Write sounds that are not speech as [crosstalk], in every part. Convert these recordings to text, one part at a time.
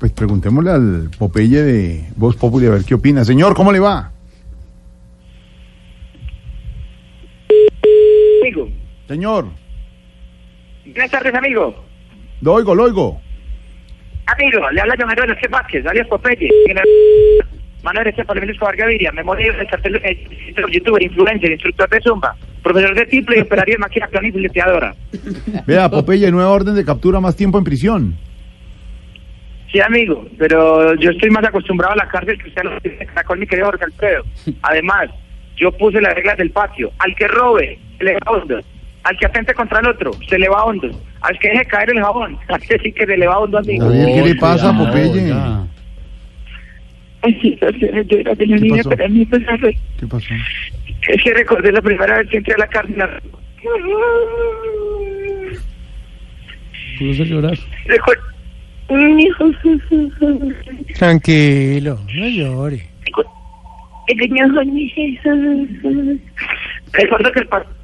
Pues preguntémosle al Popeye de Voz Populi a ver qué opina. Señor, ¿cómo le va? Amigo. Señor, Buenas tardes, amigo. lo oigo, lo oigo. Amigo, le habla John Manuel José Vázquez, alias Popeye. Manuel Esteban Luis Escobar Gaviria, memoria del cartel de youtuber, influencer, instructor de Zumba, profesor de triple y operario de máquina plana y fileteadora. Vea, Popeye, nueva orden de captura, más tiempo en prisión. Sí, amigo, pero yo estoy más acostumbrado a la cárcel que usted a los de Caracol, mi querido Jorge Alfredo. Además, yo puse las reglas del patio. Al que robe, se le va hondo. Al que atente contra el otro, se le va hondo. Al que deje caer el jabón, [laughs] al que sí que se le va hondo, amigo. ¿qué le pasa, Popeye? Ay, sí, es que yo era de la ¿Qué niña, pasó? pero a mí, arre- ¿Qué pasó? Es que recordé la primera vez que entré a la cárcel. Puso a llorar. Recuerdo. Tranquilo, no llore. Recuerdo que el patrón.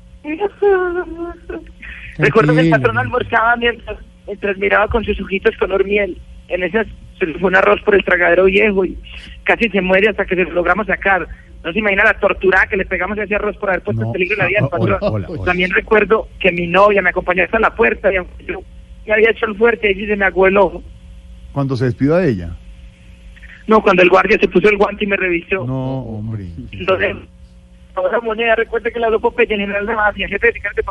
Recuerdo que el Tranquilo. patrón almorzaba mientras, mientras miraba con sus ojitos color miel. En esas se le fue un arroz por el tragadero viejo y casi se muere hasta que se lo logramos sacar. No se imagina la tortura que le pegamos a ese arroz por haber puesto No, en peligro la vida del ah, hola, patrón. hola, hola. También recuerdo que mi novia me acompañó hasta la puerta y aunque yo me había hecho el fuerte, ella se me aguó el ojo. Cuando se despidió de ella. No, cuando el guardia se puso el guante y me revisó. No, hombre. Entonces, ahora moneda, recuerde que la en general de mafia, jefe de de